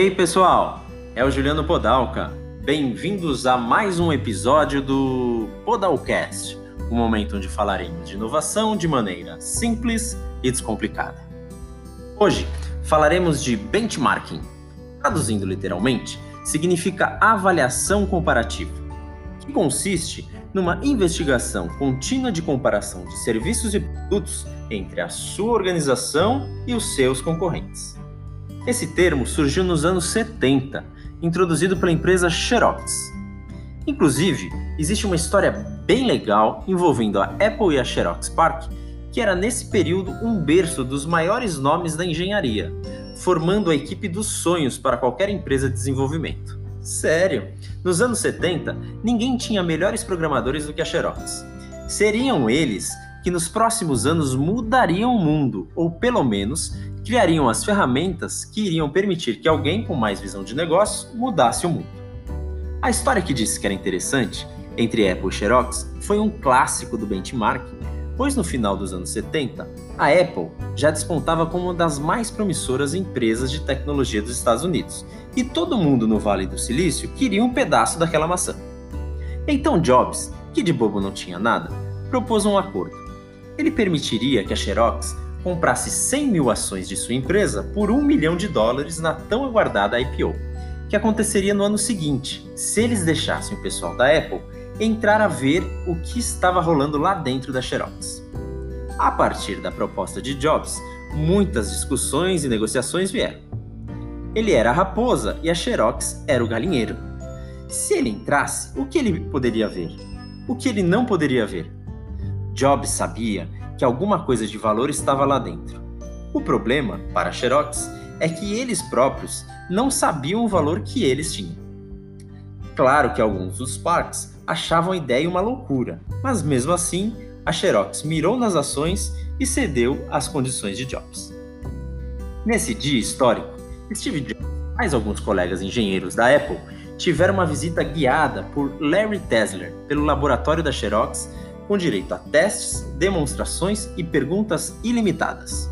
Ei pessoal, é o Juliano Podalca. Bem-vindos a mais um episódio do Podalcast, um momento onde falaremos de inovação de maneira simples e descomplicada. Hoje falaremos de benchmarking. Traduzindo literalmente, significa avaliação comparativa, que consiste numa investigação contínua de comparação de serviços e produtos entre a sua organização e os seus concorrentes. Esse termo surgiu nos anos 70, introduzido pela empresa Xerox. Inclusive, existe uma história bem legal envolvendo a Apple e a Xerox Park, que era nesse período um berço dos maiores nomes da engenharia, formando a equipe dos sonhos para qualquer empresa de desenvolvimento. Sério, nos anos 70, ninguém tinha melhores programadores do que a Xerox. Seriam eles que nos próximos anos mudariam o mundo, ou pelo menos criariam as ferramentas que iriam permitir que alguém com mais visão de negócio mudasse o mundo. A história que disse que era interessante entre Apple e Xerox foi um clássico do benchmarking, pois no final dos anos 70, a Apple já despontava como uma das mais promissoras empresas de tecnologia dos Estados Unidos, e todo mundo no Vale do Silício queria um pedaço daquela maçã. Então Jobs, que de bobo não tinha nada, propôs um acordo. Ele permitiria que a Xerox comprasse 100 mil ações de sua empresa por um milhão de dólares na tão aguardada IPO, que aconteceria no ano seguinte, se eles deixassem o pessoal da Apple entrar a ver o que estava rolando lá dentro da Xerox. A partir da proposta de Jobs, muitas discussões e negociações vieram. Ele era a raposa e a Xerox era o galinheiro. Se ele entrasse, o que ele poderia ver? O que ele não poderia ver? Jobs sabia que alguma coisa de valor estava lá dentro. O problema, para Xerox, é que eles próprios não sabiam o valor que eles tinham. Claro que alguns dos parques achavam a ideia uma loucura, mas mesmo assim, a Xerox mirou nas ações e cedeu às condições de Jobs. Nesse dia histórico, Steve Jobs e mais alguns colegas engenheiros da Apple tiveram uma visita guiada por Larry Tesler pelo laboratório da Xerox com direito a testes, demonstrações e perguntas ilimitadas.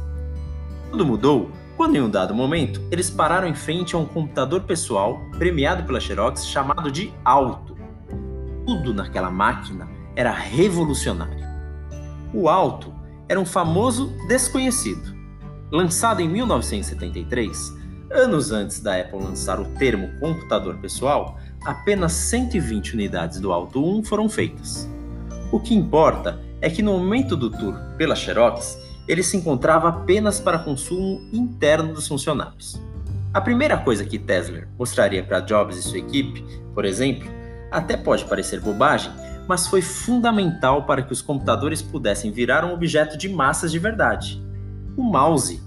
Tudo mudou quando, em um dado momento, eles pararam em frente a um computador pessoal premiado pela Xerox chamado de Alto. Tudo naquela máquina era revolucionário. O Alto era um famoso desconhecido. Lançado em 1973, anos antes da Apple lançar o termo computador pessoal, apenas 120 unidades do Alto 1 foram feitas. O que importa é que no momento do tour pela Xerox, ele se encontrava apenas para consumo interno dos funcionários. A primeira coisa que Tesla mostraria para Jobs e sua equipe, por exemplo, até pode parecer bobagem, mas foi fundamental para que os computadores pudessem virar um objeto de massas de verdade: o mouse.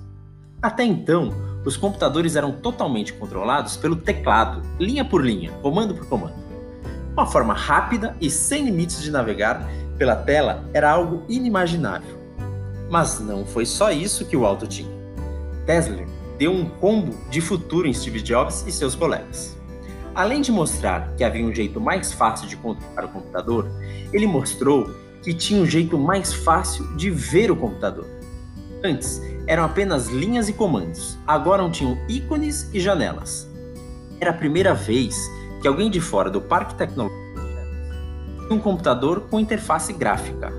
Até então, os computadores eram totalmente controlados pelo teclado, linha por linha, comando por comando. Uma forma rápida e sem limites de navegar pela tela era algo inimaginável. Mas não foi só isso que o Alto tinha. Tesla deu um combo de futuro em Steve Jobs e seus colegas. Além de mostrar que havia um jeito mais fácil de controlar o computador, ele mostrou que tinha um jeito mais fácil de ver o computador. Antes, eram apenas linhas e comandos, agora tinham ícones e janelas. Era a primeira vez que alguém de fora do parque tecnológico um computador com interface gráfica.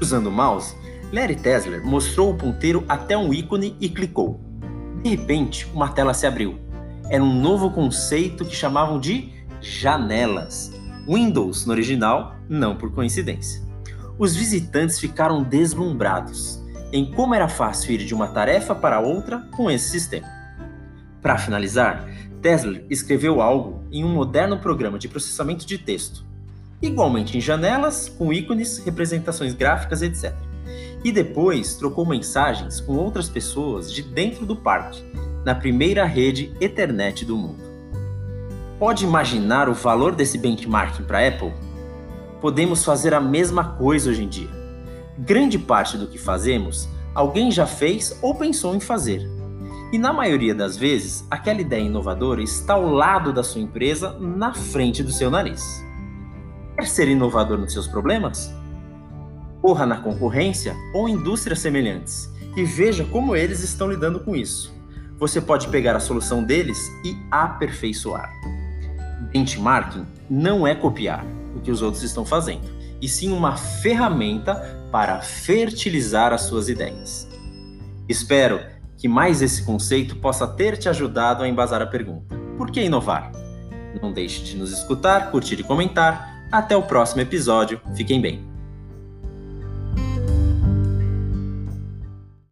Usando o mouse, Larry Tesler mostrou o ponteiro até um ícone e clicou. De repente, uma tela se abriu. Era um novo conceito que chamavam de janelas. Windows no original, não por coincidência. Os visitantes ficaram deslumbrados em como era fácil ir de uma tarefa para outra com esse sistema. Para finalizar, Tesla escreveu algo em um moderno programa de processamento de texto, igualmente em janelas, com ícones, representações gráficas, etc. E depois trocou mensagens com outras pessoas de dentro do parque, na primeira rede Ethernet do mundo. Pode imaginar o valor desse benchmarking para Apple? Podemos fazer a mesma coisa hoje em dia. Grande parte do que fazemos, alguém já fez ou pensou em fazer e na maioria das vezes, aquela ideia inovadora está ao lado da sua empresa, na frente do seu nariz. Quer ser inovador nos seus problemas? Corra na concorrência ou indústrias semelhantes e veja como eles estão lidando com isso. você pode pegar a solução deles e aperfeiçoar. Benchmarking não é copiar o que os outros estão fazendo, e sim uma ferramenta para fertilizar as suas ideias. Espero que mais esse conceito possa ter te ajudado a embasar a pergunta: por que inovar? Não deixe de nos escutar, curtir e comentar. Até o próximo episódio. Fiquem bem.